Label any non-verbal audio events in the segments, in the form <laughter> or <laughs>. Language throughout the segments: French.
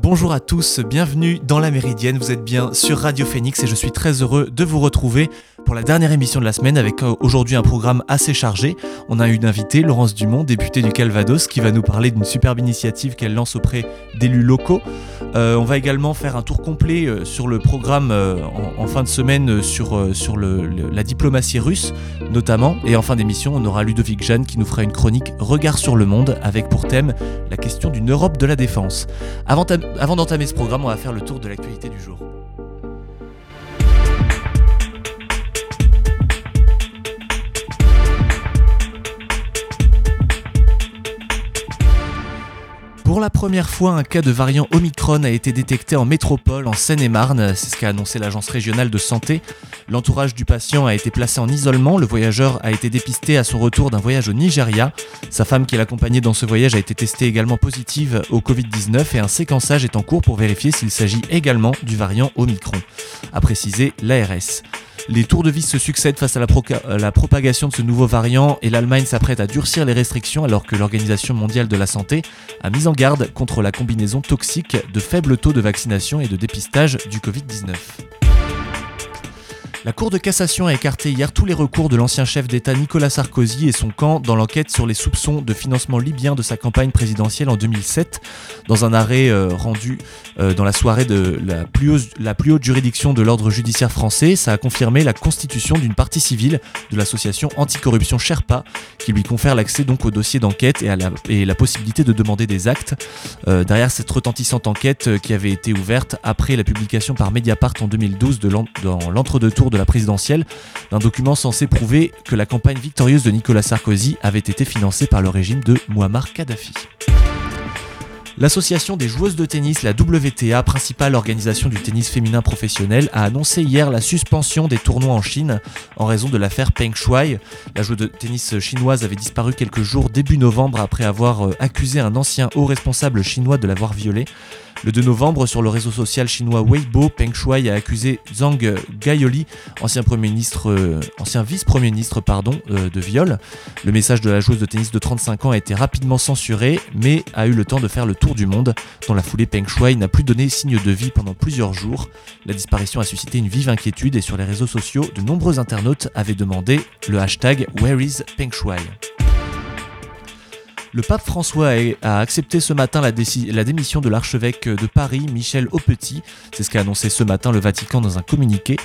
bonjour à tous, bienvenue dans la Méridienne, vous êtes bien sur Radio Phoenix et je suis très heureux de vous retrouver pour la dernière émission de la semaine avec euh, aujourd'hui un programme assez chargé. On a une invitée, Laurence Dumont, députée du Calvados, qui va nous parler d'une superbe initiative qu'elle lance auprès d'élus locaux. Euh, on va également faire un tour complet euh, sur le programme en, fin de semaine sur, la diplomatie russe notamment. Et en fin d'émission, on aura Ludovic Jeanne qui nous fera une chronique Regard sur le monde avec pour thème la question d'une Europe de la défense. Avant d'entamer ce programme, on va faire le tour de l'actualité du jour. Pour la première fois, un cas de variant Omicron a été détecté en métropole, en Seine-et-Marne. C'est ce qu'a annoncé l'Agence régionale de santé. L'entourage du patient a été placé en isolement. Le voyageur a été dépisté à son retour d'un voyage au Nigeria. Sa femme qui l'accompagnait dans ce voyage a été testée également positive au Covid-19 et un séquençage est en cours pour vérifier s'il s'agit également du variant Omicron, a précisé l'ARS. Les tours de vis se succèdent face à la, propagation de ce nouveau variant et l'Allemagne s'apprête à durcir les restrictions alors que l'Organisation mondiale de la santé a mis en garde contre la combinaison toxique de faibles taux de vaccination et de dépistage du Covid-19. La Cour de cassation a écarté hier tous les recours de l'ancien chef d'État Nicolas Sarkozy et son camp dans l'enquête sur les soupçons de financement libyen de sa campagne présidentielle en 2007. Dans un arrêt euh, rendu euh, dans la soirée de la plus, haute, juridiction de l'ordre judiciaire français, ça a confirmé la constitution d'une partie civile de l'association anticorruption Sherpa, qui lui confère l'accès donc au dossier d'enquête et, la, possibilité de demander des actes. Euh, derrière cette retentissante enquête qui avait été ouverte après la publication par Mediapart en 2012 de dans l'entre-deux-tours de la présidentielle d'un document censé prouver que la campagne victorieuse de Nicolas Sarkozy avait été financée par le régime de Muammar Kadhafi. L'association des joueuses de tennis, la WTA, principale organisation du tennis féminin professionnel, a annoncé hier la suspension des tournois en Chine en raison de l'affaire Peng Shuai. La joueuse de tennis chinoise avait disparu quelques jours début novembre après avoir euh, accusé un ancien haut responsable chinois de l'avoir violée. Le 2 novembre, sur le réseau social chinois Weibo, Peng Shuai a accusé Zhang Gaioli, ancien, euh, vice-premier ministre euh, de viol. Le message de la joueuse de tennis de 35 ans a été rapidement censuré, mais a eu le temps de faire le tour du monde. Dans la foulée, Peng Shuai n'a plus donné signe de vie pendant plusieurs jours. La disparition a suscité une vive inquiétude et sur les réseaux sociaux, de nombreux internautes avaient demandé le hashtag Where is Peng le pape François a accepté ce matin la, démission de l'archevêque de Paris, Michel Aupetit. C'est ce qu'a annoncé ce matin le Vatican dans un communiqué.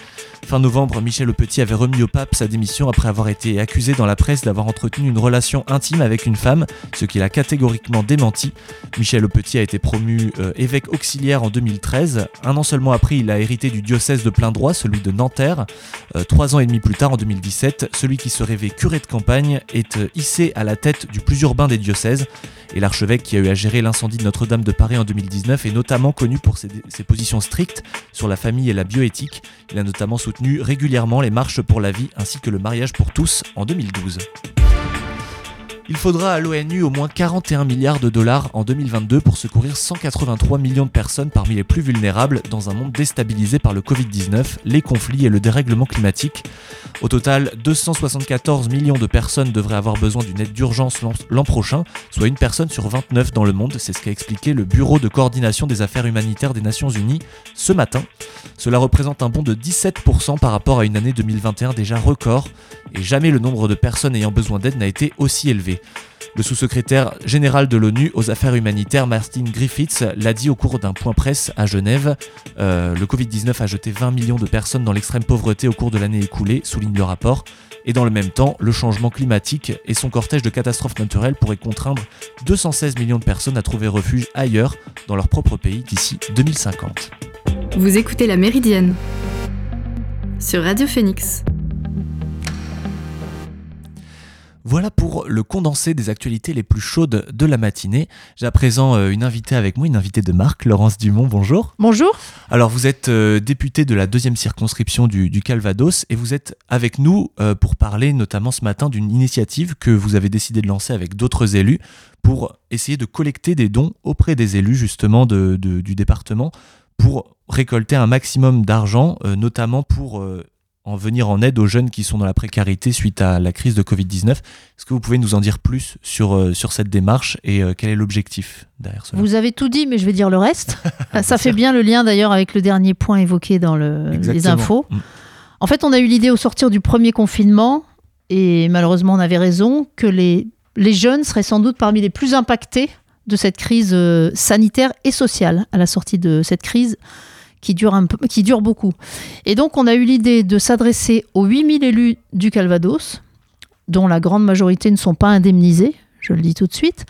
Fin novembre, Michel Aupetit avait remis au pape sa démission après avoir été accusé dans la presse d'avoir entretenu une relation intime avec une femme, ce qu'il a catégoriquement démenti. Michel Aupetit a été promu euh, évêque auxiliaire en 2013. Un an seulement après, il a hérité du diocèse de plein droit, celui de Nanterre. Euh, trois ans et demi plus tard, en 2017, celui qui se rêvait curé de campagne est euh, hissé à la tête du plus urbain des diocèses et l'archevêque qui a eu à gérer l'incendie de Notre-Dame de Paris en 2019 est notamment connu pour ses, positions strictes sur la famille et la bioéthique. Il a notamment soutenu régulièrement les marches pour la vie ainsi que le mariage pour tous en 2012. Il faudra à l'ONU au moins 41 milliards de dollars en 2022 pour secourir 183 millions de personnes parmi les plus vulnérables dans un monde déstabilisé par le Covid-19, les conflits et le dérèglement climatique. Au total, 274 millions de personnes devraient avoir besoin d'une aide d'urgence l'an prochain, soit une personne sur 29 dans le monde, c'est ce qu'a expliqué le Bureau de coordination des affaires humanitaires des Nations Unies ce matin. Cela représente un bond de 17% par rapport à une année 2021 déjà record, et jamais le nombre de personnes ayant besoin d'aide n'a été aussi élevé. Le sous-secrétaire général de l'ONU aux affaires humanitaires, Martin Griffiths, l'a dit au cours d'un point presse à Genève. Euh, le Covid-19 a jeté 20 millions de personnes dans l'extrême pauvreté au cours de l'année écoulée, souligne le rapport. Et dans le même temps, le changement climatique et son cortège de catastrophes naturelles pourraient contraindre 216 millions de personnes à trouver refuge ailleurs, dans leur propre pays, d'ici 2050. Vous écoutez La Méridienne sur Radio Phoenix. Voilà pour le condensé des actualités les plus chaudes de la matinée. J'ai à présent euh, une invitée avec moi, une invitée de marque, Laurence Dumont, bonjour. Bonjour. Alors vous êtes euh, députée de la deuxième circonscription du, Calvados et vous êtes avec nous euh, pour parler notamment ce matin d'une initiative que vous avez décidé de lancer avec d'autres élus pour essayer de collecter des dons auprès des élus justement du département pour récolter un maximum d'argent, notamment pour en venir en aide aux jeunes qui sont dans la précarité suite à la crise de Covid-19. Est-ce que vous pouvez nous en dire plus sur, euh, sur cette démarche et euh, quel est l'objectif derrière cela? Vous avez tout dit, mais je vais dire le reste. <laughs> Ça fait bien le lien d'ailleurs avec le dernier point évoqué dans le, les infos. Mm. En fait, on a eu l'idée au sortir du premier confinement, et malheureusement on avait raison, que les, les jeunes seraient sans doute parmi les plus impactés de cette crise euh, sanitaire et sociale à la sortie de cette crise qui dure, qui dure beaucoup. Et donc, on a eu l'idée de s'adresser aux 8000 élus du Calvados, dont la grande majorité ne sont pas indemnisés, je le dis tout de suite,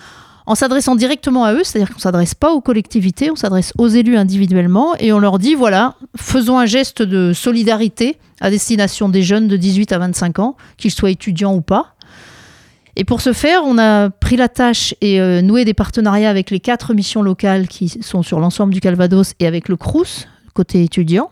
en s'adressant directement à eux, c'est-à-dire qu'on ne s'adresse pas aux collectivités, on s'adresse aux élus individuellement et on leur dit voilà, faisons un geste de solidarité à destination des jeunes de 18 à 25 ans, qu'ils soient étudiants ou pas. Et pour ce faire, on a pris la tâche et euh, noué des partenariats avec les quatre missions locales qui sont sur l'ensemble du Calvados et avec le CRUS, côté étudiant.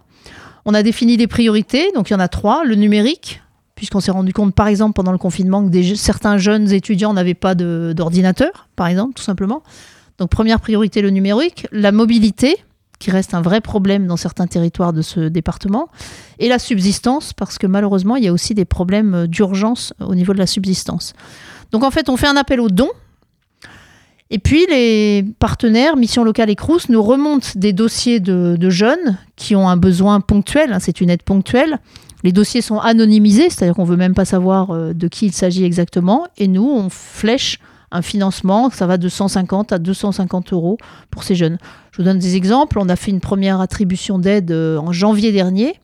On a défini des priorités, donc il y en a trois. Le numérique, puisqu'on s'est rendu compte, par exemple, pendant le confinement, que certains jeunes étudiants n'avaient pas d'ordinateur, par exemple, tout simplement. Donc première priorité, le numérique. La mobilité, qui reste un vrai problème dans certains territoires de ce département. Et la subsistance, parce que malheureusement, il y a aussi des problèmes d'urgence au niveau de la subsistance. Donc en fait, on fait un appel aux dons et puis les partenaires, Mission Locale et Crous, nous remontent des dossiers de, jeunes qui ont un besoin ponctuel, hein, c'est une aide ponctuelle. Les dossiers sont anonymisés, c'est-à-dire qu'on ne veut même pas savoir euh, de qui il s'agit exactement. Et nous, on flèche un financement, ça va de 150 à 250 euros pour ces jeunes. Je vous donne des exemples. On a fait une première attribution d'aide euh, en janvier dernier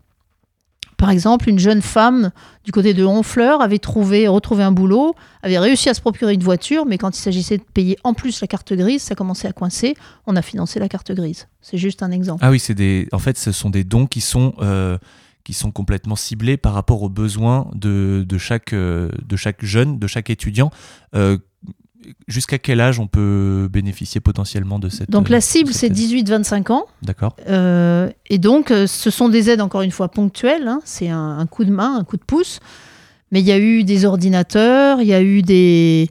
par exemple, une jeune femme du côté de Honfleur avait trouvé, retrouvé un boulot, avait réussi à se procurer une voiture, mais quand il s'agissait de payer en plus la carte grise, ça commençait à coincer. On a financé la carte grise. C'est juste un exemple. Ah oui, c'est des. En fait, ce sont des dons qui sont. Euh, qui sont complètement ciblés par rapport aux besoins de, de, chaque, euh, de chaque jeune, de chaque étudiant. Euh, jusqu'à quel âge on peut bénéficier potentiellement de cette Donc la cible c'est 18-25 ans. D'accord. Euh, et donc euh, ce sont des aides encore une fois ponctuelles, hein. c'est un, coup de main, un coup de pouce. Mais il y a eu des ordinateurs, il y a eu des,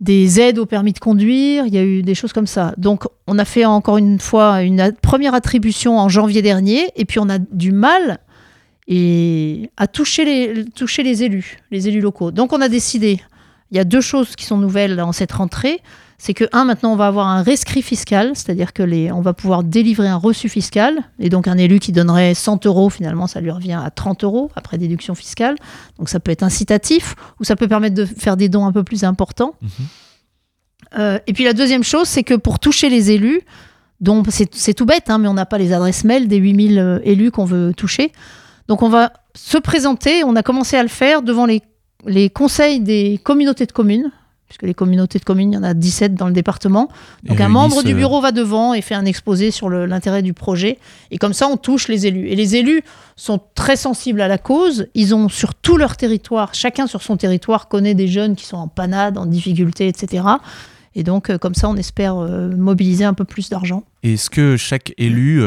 des aides au permis de conduire, il y a eu des choses comme ça. Donc on a fait encore une fois une première attribution en janvier dernier et puis on a du mal et à toucher les, toucher les élus, les élus locaux. Donc on a décidé il y a deux choses qui sont nouvelles dans cette rentrée. C'est que, un, maintenant, on va avoir un rescrit fiscal, c'est-à-dire que les, on va pouvoir délivrer un reçu fiscal. Et donc, un élu qui donnerait 100 euros, finalement, ça lui revient à 30 euros après déduction fiscale. Donc, ça peut être incitatif ou ça peut permettre de faire des dons un peu plus importants. Mhm. Euh, et puis, la deuxième chose, c'est que pour toucher les élus, dont c'est tout bête, hein, mais on n'a pas les adresses mail des 8000 euh, élus qu'on veut toucher. Donc, on va se présenter. On a commencé à le faire devant les les conseils des communautés de communes, puisque les communautés de communes, il y en a 17 dans le département. Donc un membre du euh, bureau va devant et fait un exposé sur l'intérêt du projet. Et comme ça, on touche les élus. Et les élus sont très sensibles à la cause. Ils ont sur tout leur territoire, chacun sur son territoire connaît des jeunes qui sont en panade, en difficulté, etc. Et donc, euh, comme ça, on espère euh, mobiliser un peu plus d'argent. Est-ce que chaque élu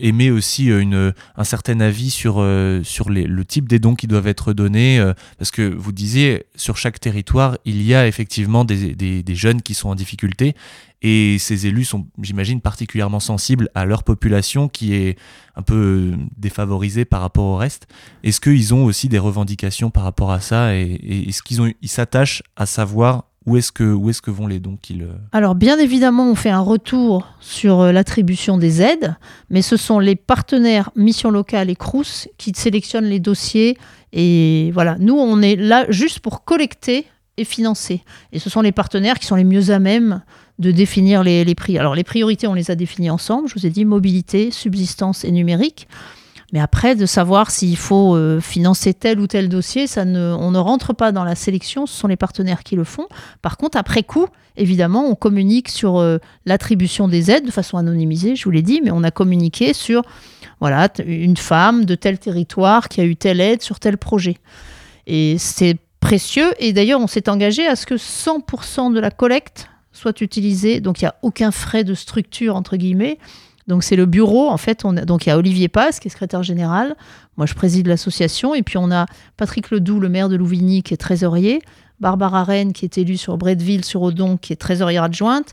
émet aussi euh, une, un certain avis sur, euh, sur le type des dons qui doivent être donnés euh, Parce que vous disiez, sur chaque territoire, il y a effectivement des, des, jeunes qui sont en difficulté et ces élus sont, j'imagine, particulièrement sensibles à leur population qui est un peu défavorisée par rapport au reste. Est-ce qu'ils ont aussi des revendications par rapport à ça et, et est-ce qu'ils s'attachent à savoir où est-ce que, vont les dons qu'ils... Euh, Alors bien évidemment, on fait un retour sur euh, l'attribution des aides, mais ce sont les partenaires Mission Locale et Crous qui sélectionnent les dossiers. Et voilà, nous, on est là juste pour collecter et financer. Et ce sont les partenaires qui sont les mieux à même de définir les, les prix. Alors les priorités, on les a définies ensemble. Je vous ai dit mobilité, subsistance et numérique. Mais après, de savoir s'il faut euh, financer tel ou tel dossier, on ne rentre pas dans la sélection, ce sont les partenaires qui le font. Par contre, après coup, évidemment, on communique sur euh, l'attribution des aides de façon anonymisée, je vous l'ai dit, mais on a communiqué sur voilà, une femme de tel territoire qui a eu telle aide sur tel projet. Et c'est précieux. Et d'ailleurs, on s'est engagé à ce que 100% de la collecte soit utilisée. Donc, il n'y a aucun frais de structure, entre guillemets donc c'est le bureau, en fait, on donc il y a Olivier Paz qui est secrétaire général, moi je préside l'association, et puis on a Patrick Ledoux, le maire de Louvigny, qui est trésorier, Barbara Rennes, qui est élue sur Bretteville, sur Odon, qui est trésorière adjointe,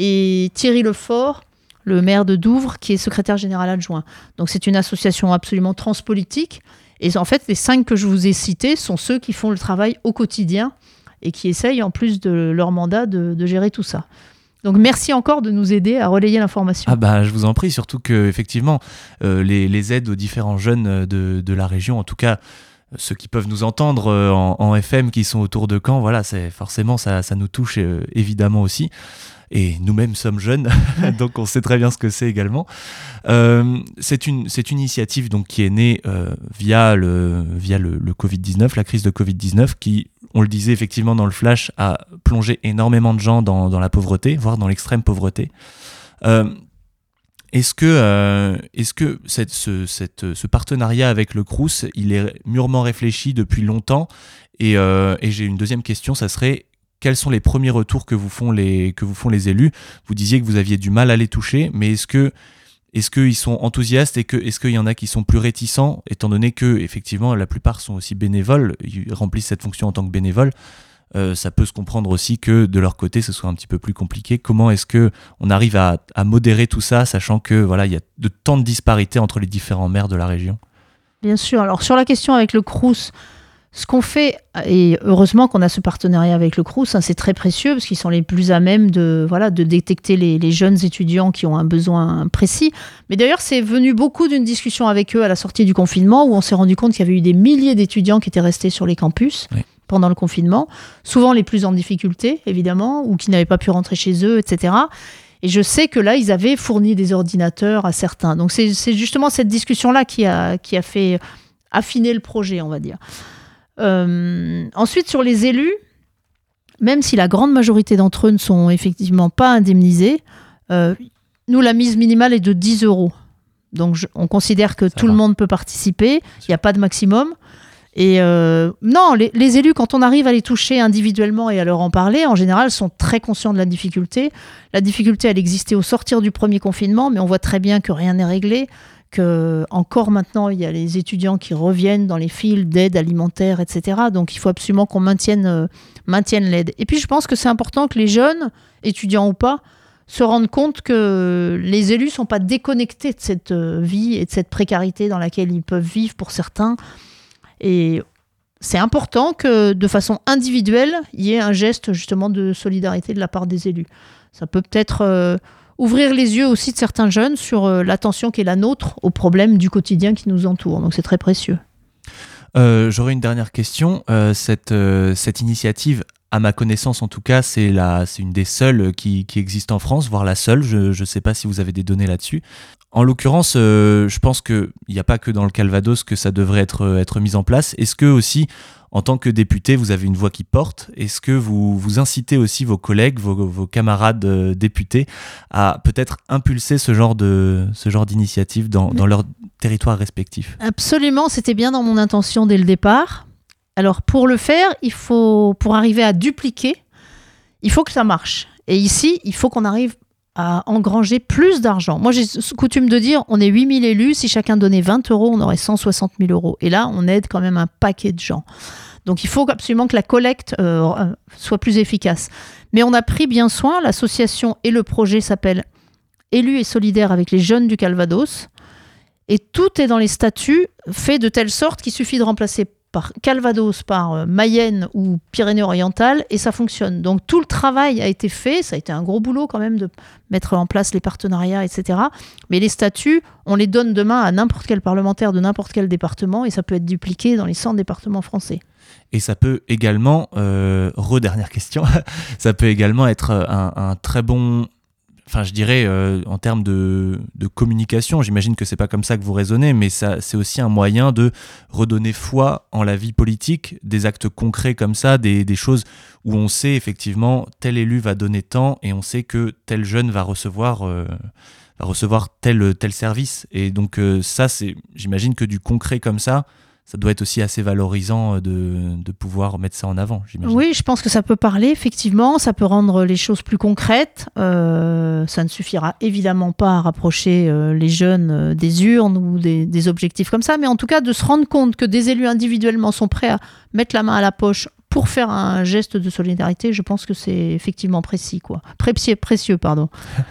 et Thierry Lefort, le maire de Douvres, qui est secrétaire général adjoint. Donc c'est une association absolument transpolitique, Et en fait, les cinq que je vous ai cités sont ceux qui font le travail au quotidien et qui essayent, en plus de leur mandat, de, gérer tout ça. Donc merci encore de nous aider à relayer l'information. Ah bah je vous en prie, surtout que effectivement euh, les, aides aux différents jeunes de, de, la région, en tout cas ceux qui peuvent nous entendre euh, en, FM qui sont autour de Caen, voilà, c'est forcément ça, ça nous touche euh, évidemment aussi. Et nous-mêmes sommes jeunes, <laughs> donc on sait très bien ce que c'est également. Euh, c'est une, initiative donc, qui est née via, le, via le, Covid-19, la crise de Covid-19, qui, on le disait effectivement dans le flash, a plongé énormément de gens dans, dans la pauvreté, voire dans l'extrême pauvreté. Est-ce que, euh, ce, partenariat avec le Crous, il est mûrement réfléchi depuis longtemps? Et, euh, et j'ai une deuxième question, ça serait quels sont les premiers retours que vous font les, que vous font les élus? Vous disiez que vous aviez du mal à les toucher, mais est-ce que est-ce qu'ils sont enthousiastes et que est-ce qu'il y en a qui sont plus réticents, étant donné que effectivement la plupart sont aussi bénévoles, ils remplissent cette fonction en tant que bénévoles? Euh, ça peut se comprendre aussi que de leur côté ce soit un petit peu plus compliqué. Comment est-ce que on arrive à, modérer tout ça, sachant que voilà il y a de tant de disparités entre les différents maires de la région? Bien sûr. Alors sur la question avec le Crous, ce qu'on fait, et heureusement qu'on a ce partenariat avec le Crous, hein, c'est très précieux parce qu'ils sont les plus à même de, voilà, de détecter les, les, jeunes étudiants qui ont un besoin précis. Mais d'ailleurs, c'est venu beaucoup d'une discussion avec eux à la sortie du confinement où on s'est rendu compte qu'il y avait eu des milliers d'étudiants qui étaient restés sur les campus. Oui pendant le confinement, souvent les plus en difficulté, évidemment, ou qui n'avaient pas pu rentrer chez eux, etc. Et je sais que là, ils avaient fourni des ordinateurs à certains. Donc c'est justement cette discussion-là qui a, qui a fait affiner le projet, on va dire. Euh, ensuite, sur les élus, même si la grande majorité d'entre eux ne sont effectivement pas indemnisés, euh, nous, la mise minimale est de 10 euros. Donc on considère que tout le monde peut participer, il n'y a pas de maximum. Et euh, non, les, élus, quand on arrive à les toucher individuellement et à leur en parler, en général, sont très conscients de la difficulté. La difficulté, elle existait au sortir du premier confinement, mais on voit très bien que rien n'est réglé, que encore maintenant, il y a les étudiants qui reviennent dans les files d'aide alimentaire, etc. Donc, il faut absolument qu'on maintienne, euh, maintienne l'aide. Et puis, je pense que c'est important que les jeunes, étudiants ou pas, se rendent compte que les élus sont pas déconnectés de cette euh, vie et de cette précarité dans laquelle ils peuvent vivre pour certains. Et c'est important que de façon individuelle, il y ait un geste justement de solidarité de la part des élus. Ça peut peut-être euh, ouvrir les yeux aussi de certains jeunes sur euh, l'attention qui est la nôtre aux problèmes du quotidien qui nous entoure. Donc c'est très précieux. Euh, j'aurais une dernière question. cette, initiative à ma connaissance en tout cas, c'est une des seules qui existe en France, voire la seule. Je ne sais pas si vous avez des données là-dessus. En l'occurrence, euh, je pense qu'il n'y a pas que dans le Calvados que ça devrait être, euh, être mis en place. Est-ce que aussi, en tant que député, vous avez une voix qui porte? Est-ce que vous, incitez aussi vos collègues, vos, camarades euh, députés à peut-être impulser ce genre de ce genre d'initiative dans, dans leur territoire respectif? Absolument, c'était bien dans mon intention dès le départ. Alors pour le faire, il faut pour arriver à dupliquer, il faut que ça marche. Et ici, il faut qu'on arrive à engranger plus d'argent. Moi, j'ai coutume de dire, on est 8000 élus, si chacun donnait 20 euros, on aurait 160 000 euros. Et là, on aide quand même un paquet de gens. Donc, il faut absolument que la collecte euh, euh, soit plus efficace. Mais on a pris bien soin, l'association et le projet s'appelle Élus et solidaires avec les jeunes du Calvados. Et tout est dans les statuts, fait de telle sorte qu'il suffit de remplacer par Calvados, par euh, Mayenne ou Pyrénées-Orientales, et ça fonctionne. Donc tout le travail a été fait, ça a été un gros boulot quand même de mettre en place les partenariats, etc. Mais les statuts, on les donne demain à n'importe quel parlementaire de n'importe quel département, et ça peut être dupliqué dans les 100 départements français. Et ça peut également, euh, re-dernière question, <laughs> ça peut également être un, un très bon enfin je dirais euh, en termes de, communication, j'imagine que c'est pas comme ça que vous raisonnez, mais c'est aussi un moyen de redonner foi en la vie politique, des actes concrets comme ça, des, choses où on sait effectivement tel élu va donner tant et on sait que tel jeune va recevoir euh, tel service. Et donc euh, ça c'est j'imagine que du concret comme ça ça doit être aussi assez valorisant euh, de, de, pouvoir mettre ça en avant, j'imagine. Oui, je pense que ça peut parler, effectivement, ça peut rendre les choses plus concrètes. Euh, ça ne suffira évidemment pas à rapprocher euh, les jeunes des urnes ou des, des, objectifs comme ça, mais en tout cas de se rendre compte que des élus individuellement sont prêts à mettre la main à la poche pour faire un geste de solidarité, je pense que c'est effectivement précis, quoi. Précieux, précieux pardon.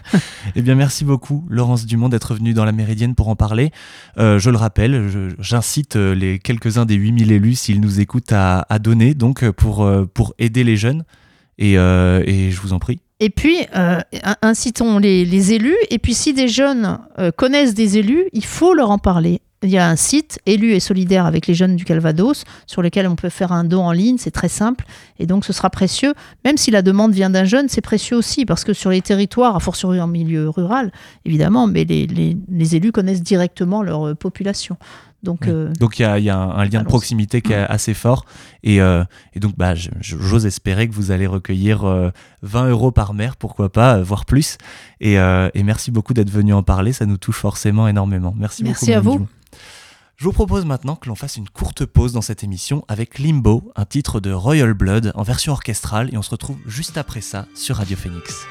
<laughs> eh bien, merci beaucoup, Laurence Dumont, d'être venue dans la Méridienne pour en parler. Euh, je le rappelle, j'incite euh, les quelques-uns des 8000 élus, s'ils nous écoutent, à, donner donc pour, pour aider les jeunes. Et, et je vous en prie. Et puis, incitons les, les, élus. Et puis, si des jeunes connaissent des élus, il faut leur en parler il y a un site élu et solidaire avec les jeunes du Calvados sur lequel on peut faire un don en ligne, c'est très simple et donc ce sera précieux. Même si la demande vient d'un jeune, c'est précieux aussi parce que sur les territoires, à fortiori en milieu rural évidemment, mais les, élus connaissent directement leur euh, population. Donc, euh, donc il y, a, un, lien de proximité qui est mm. assez fort. Et, euh, donc, bah, j'ose espérer que vous allez recueillir 20 euros par mère, pourquoi pas, voire plus. Et, merci beaucoup d'être venu en parler. Ça nous touche forcément énormément. Merci, merci beaucoup. Merci à vous. Je vous propose maintenant que l'on fasse une courte pause dans cette émission avec Limbo, un titre de Royal Blood en version orchestrale, et on se retrouve juste après ça sur Radio Phoenix.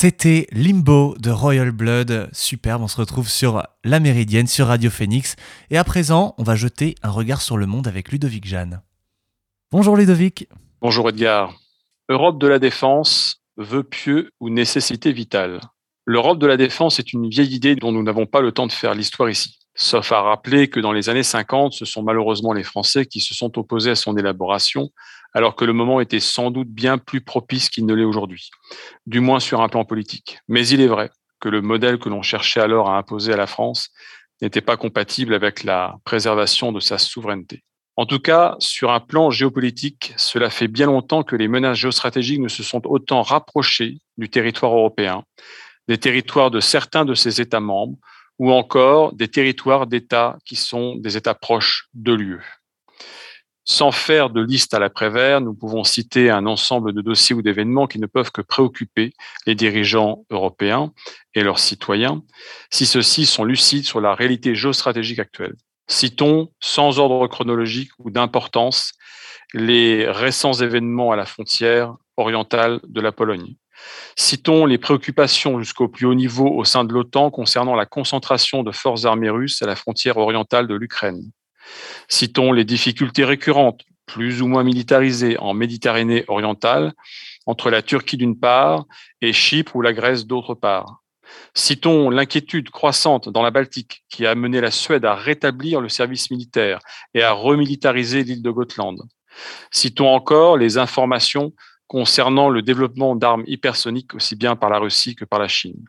C'était Limbo de Royal Blood, superbe, on se retrouve sur la Méridienne, sur Radio Phoenix. Et à présent, on va jeter un regard sur le monde avec Ludovic Jeanne. Bonjour Ludovic. Bonjour Edgar. Europe de la défense, vœu pieux ou nécessité vitale. L'Europe de la défense est une vieille idée dont nous n'avons pas le temps de faire l'histoire ici. Sauf à rappeler que dans les années 50, ce sont malheureusement les Français qui se sont opposés à son élaboration, alors que le moment était sans doute bien plus propice qu'il ne l'est aujourd'hui, du moins sur un plan politique. Mais il est vrai que le modèle que l'on cherchait alors à imposer à la France n'était pas compatible avec la préservation de sa souveraineté. En tout cas, sur un plan géopolitique, cela fait bien longtemps que les menaces géostratégiques ne se sont autant rapprochées du territoire européen, des territoires de certains de ses États membres, ou encore des territoires d'États qui sont des États proches de l'UE. Sans faire de liste à l'après-vert, nous pouvons citer un ensemble de dossiers ou d'événements qui ne peuvent que préoccuper les dirigeants européens et leurs citoyens si ceux-ci sont lucides sur la réalité géostratégique actuelle. Citons, sans ordre chronologique ou d'importance, les récents événements à la frontière orientale de la Pologne. Citons les préoccupations jusqu'au plus haut niveau au sein de l'OTAN concernant la concentration de forces armées russes à la frontière orientale de l'Ukraine. Citons les difficultés récurrentes, plus ou moins militarisées, en Méditerranée orientale, entre la Turquie d'une part et Chypre ou la Grèce d'autre part. Citons l'inquiétude croissante dans la Baltique qui a amené la Suède à rétablir le service militaire et à remilitariser l'île de Gotland. Citons encore les informations concernant le développement d'armes hypersoniques aussi bien par la Russie que par la Chine.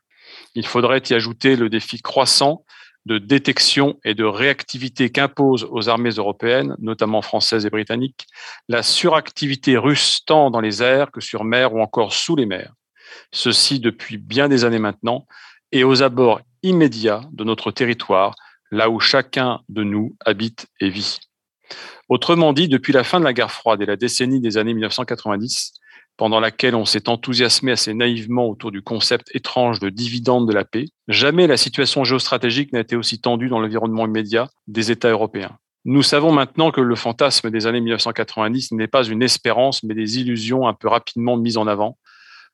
Il faudrait y ajouter le défi croissant de détection et de réactivité qu'impose aux armées européennes, notamment françaises et britanniques, la suractivité russe tant dans les airs que sur mer ou encore sous les mers ceci depuis bien des années maintenant, et aux abords immédiats de notre territoire, là où chacun de nous habite et vit. Autrement dit, depuis la fin de la guerre froide et la décennie des années 1990, pendant laquelle on s'est enthousiasmé assez naïvement autour du concept étrange de dividende de la paix, jamais la situation géostratégique n'a été aussi tendue dans l'environnement immédiat des États européens. Nous savons maintenant que le fantasme des années 1990 n'est pas une espérance, mais des illusions un peu rapidement mises en avant,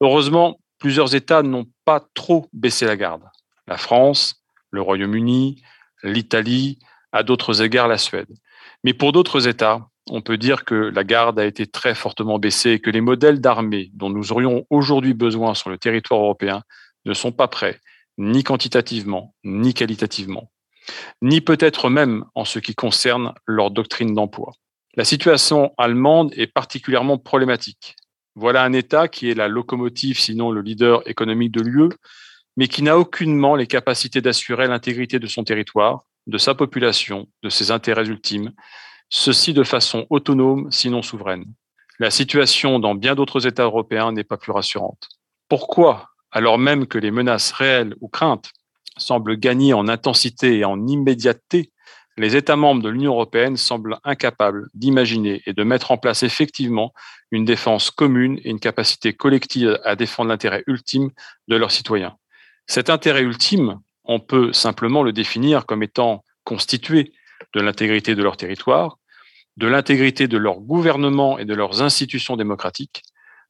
Heureusement, plusieurs États n'ont pas trop baissé la garde. La France, le Royaume-Uni, l'Italie, à d'autres égards la Suède. Mais pour d'autres États, on peut dire que la garde a été très fortement baissée et que les modèles d'armée dont nous aurions aujourd'hui besoin sur le territoire européen ne sont pas prêts, ni quantitativement, ni qualitativement, ni peut-être même en ce qui concerne leur doctrine d'emploi. La situation allemande est particulièrement problématique. Voilà un État qui est la locomotive, sinon le leader économique de l'UE, mais qui n'a aucunement les capacités d'assurer l'intégrité de son territoire, de sa population, de ses intérêts ultimes, ceci de façon autonome, sinon souveraine. La situation dans bien d'autres États européens n'est pas plus rassurante. Pourquoi, alors même que les menaces réelles ou craintes semblent gagner en intensité et en immédiateté, les États membres de l'Union européenne semblent incapables d'imaginer et de mettre en place effectivement une défense commune et une capacité collective à défendre l'intérêt ultime de leurs citoyens. Cet intérêt ultime, on peut simplement le définir comme étant constitué de l'intégrité de leur territoire, de l'intégrité de leur gouvernement et de leurs institutions démocratiques,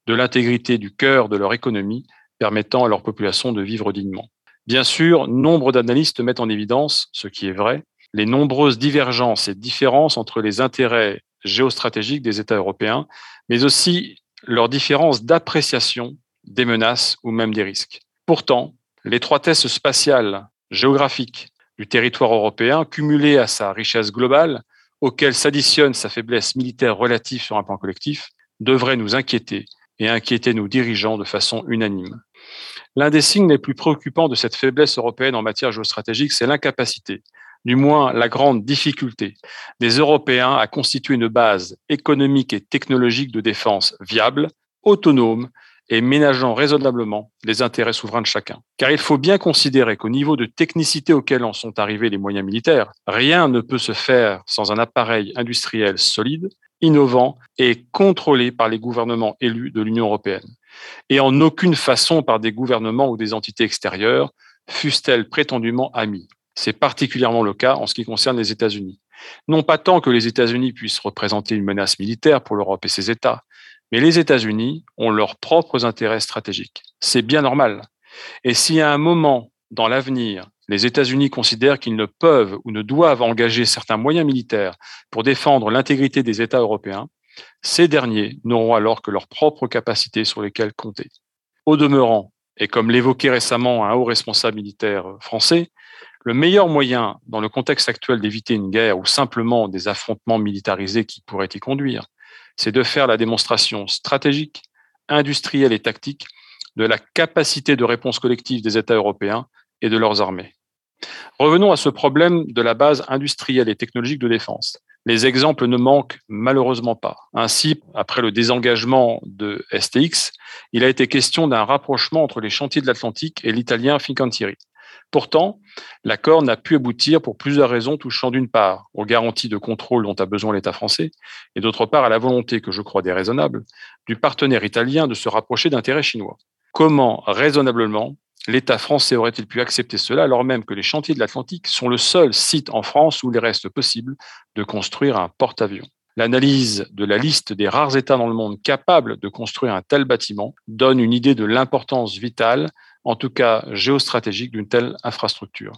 de l'intégrité du cœur de leur économie permettant à leur population de vivre dignement. Bien sûr, nombre d'analystes mettent en évidence, ce qui est vrai, les nombreuses divergences et différences entre les intérêts géostratégiques des États européens, mais aussi leurs différences d'appréciation des menaces ou même des risques. Pourtant, l'étroitesse spatiale, géographique du territoire européen, cumulée à sa richesse globale, auquel s'additionne sa faiblesse militaire relative sur un plan collectif, devrait nous inquiéter et inquiéter nos dirigeants de façon unanime. L'un des signes les plus préoccupants de cette faiblesse européenne en matière géostratégique, c'est l'incapacité du moins la grande difficulté des Européens à constituer une base économique et technologique de défense viable, autonome et ménageant raisonnablement les intérêts souverains de chacun. Car il faut bien considérer qu'au niveau de technicité auquel en sont arrivés les moyens militaires, rien ne peut se faire sans un appareil industriel solide, innovant et contrôlé par les gouvernements élus de l'Union européenne, et en aucune façon par des gouvernements ou des entités extérieures, fussent-elles prétendument amis. C'est particulièrement le cas en ce qui concerne les États-Unis. Non pas tant que les États-Unis puissent représenter une menace militaire pour l'Europe et ses États, mais les États-Unis ont leurs propres intérêts stratégiques. C'est bien normal. Et si à un moment dans l'avenir, les États-Unis considèrent qu'ils ne peuvent ou ne doivent engager certains moyens militaires pour défendre l'intégrité des États européens, ces derniers n'auront alors que leurs propres capacités sur lesquelles compter. Au demeurant, et comme l'évoquait récemment un haut responsable militaire français, le meilleur moyen, dans le contexte actuel, d'éviter une guerre ou simplement des affrontements militarisés qui pourraient y conduire, c'est de faire la démonstration stratégique, industrielle et tactique de la capacité de réponse collective des États européens et de leurs armées. Revenons à ce problème de la base industrielle et technologique de défense. Les exemples ne manquent malheureusement pas. Ainsi, après le désengagement de STX, il a été question d'un rapprochement entre les chantiers de l'Atlantique et l'italien Fincantieri. Pourtant, l'accord n'a pu aboutir pour plusieurs raisons touchant d'une part aux garanties de contrôle dont a besoin l'État français et d'autre part à la volonté, que je crois déraisonnable, du partenaire italien de se rapprocher d'intérêts chinois. Comment raisonnablement l'État français aurait-il pu accepter cela alors même que les chantiers de l'Atlantique sont le seul site en France où il reste possible de construire un porte-avions? L'analyse de la liste des rares États dans le monde capables de construire un tel bâtiment donne une idée de l'importance vitale, en tout cas géostratégique, d'une telle infrastructure.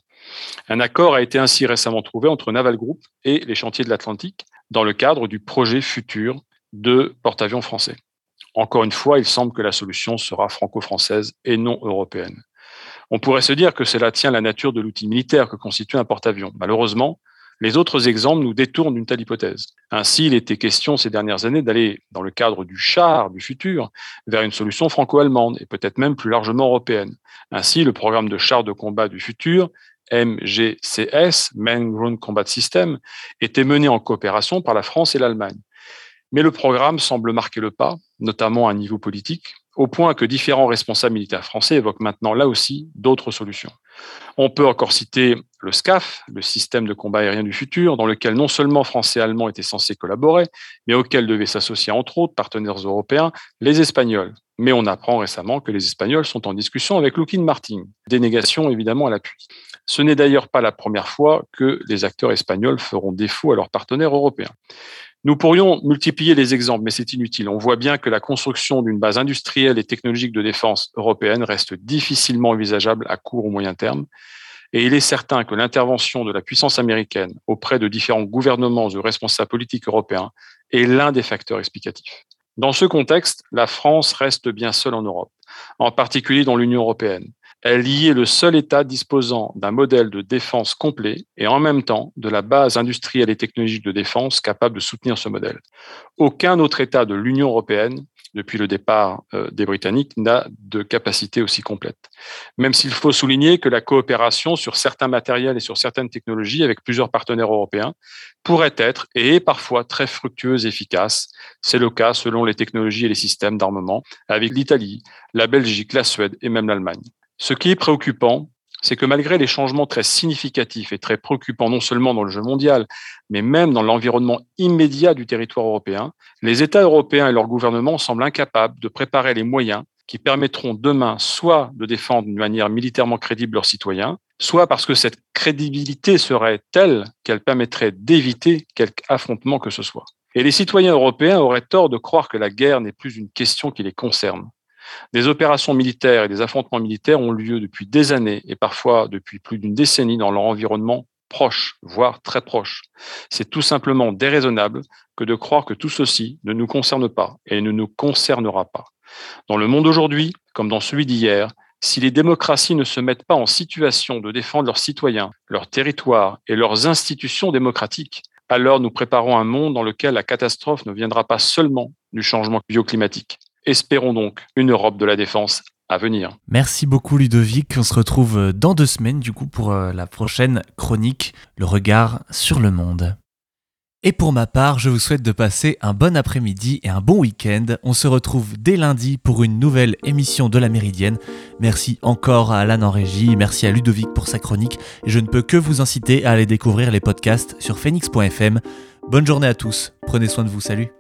Un accord a été ainsi récemment trouvé entre Naval Group et les chantiers de l'Atlantique dans le cadre du projet futur de porte-avions français. Encore une fois, il semble que la solution sera franco-française et non européenne. On pourrait se dire que cela tient la nature de l'outil militaire que constitue un porte-avions. Malheureusement, les autres exemples nous détournent d'une telle hypothèse. Ainsi, il était question ces dernières années d'aller, dans le cadre du char du futur, vers une solution franco-allemande et peut-être même plus largement européenne. Ainsi, le programme de chars de combat du futur, MGCS, Main Ground Combat System, était mené en coopération par la France et l'Allemagne. Mais le programme semble marquer le pas, notamment à un niveau politique, au point que différents responsables militaires français évoquent maintenant là aussi d'autres solutions. On peut encore citer le SCAF, le système de combat aérien du futur, dans lequel non seulement français et allemands étaient censés collaborer, mais auquel devaient s'associer entre autres partenaires européens, les Espagnols. Mais on apprend récemment que les Espagnols sont en discussion avec Lockheed Martin. Dénégation évidemment à l'appui. Ce n'est d'ailleurs pas la première fois que les acteurs espagnols feront défaut à leurs partenaires européens. Nous pourrions multiplier les exemples, mais c'est inutile. On voit bien que la construction d'une base industrielle et technologique de défense européenne reste difficilement envisageable à court ou moyen terme. Et il est certain que l'intervention de la puissance américaine auprès de différents gouvernements ou responsables politiques européens est l'un des facteurs explicatifs. Dans ce contexte, la France reste bien seule en Europe, en particulier dans l'Union européenne. Elle y est le seul État disposant d'un modèle de défense complet et en même temps de la base industrielle et technologique de défense capable de soutenir ce modèle. Aucun autre État de l'Union européenne, depuis le départ euh, des Britanniques, n'a de capacité aussi complète. Même s'il faut souligner que la coopération sur certains matériels et sur certaines technologies avec plusieurs partenaires européens pourrait être et est parfois très fructueuse et efficace. C'est le cas selon les technologies et les systèmes d'armement avec l'Italie, la Belgique, la Suède et même l'Allemagne. Ce qui est préoccupant, c'est que malgré les changements très significatifs et très préoccupants non seulement dans le jeu mondial, mais même dans l'environnement immédiat du territoire européen, les États européens et leurs gouvernements semblent incapables de préparer les moyens qui permettront demain soit de défendre d'une manière militairement crédible leurs citoyens, soit parce que cette crédibilité serait telle qu'elle permettrait d'éviter quelque affrontement que ce soit. Et les citoyens européens auraient tort de croire que la guerre n'est plus une question qui les concerne. Des opérations militaires et des affrontements militaires ont lieu depuis des années et parfois depuis plus d'une décennie dans leur environnement proche, voire très proche. C'est tout simplement déraisonnable que de croire que tout ceci ne nous concerne pas et ne nous concernera pas. Dans le monde aujourd'hui, comme dans celui d'hier, si les démocraties ne se mettent pas en situation de défendre leurs citoyens, leurs territoires et leurs institutions démocratiques, alors nous préparons un monde dans lequel la catastrophe ne viendra pas seulement du changement bioclimatique, Espérons donc une Europe de la défense à venir. Merci beaucoup Ludovic. On se retrouve euh, dans deux semaines du coup pour euh, la prochaine chronique, le regard sur le monde. Et pour ma part, je vous souhaite de passer un bon après-midi et un bon week-end. On se retrouve dès lundi pour une nouvelle émission de la Méridienne. Merci encore à Alan en régie, merci à Ludovic pour sa chronique. Et je ne peux que vous inciter à aller découvrir les podcasts sur phoenix.fm. Bonne journée à tous, prenez soin de vous, salut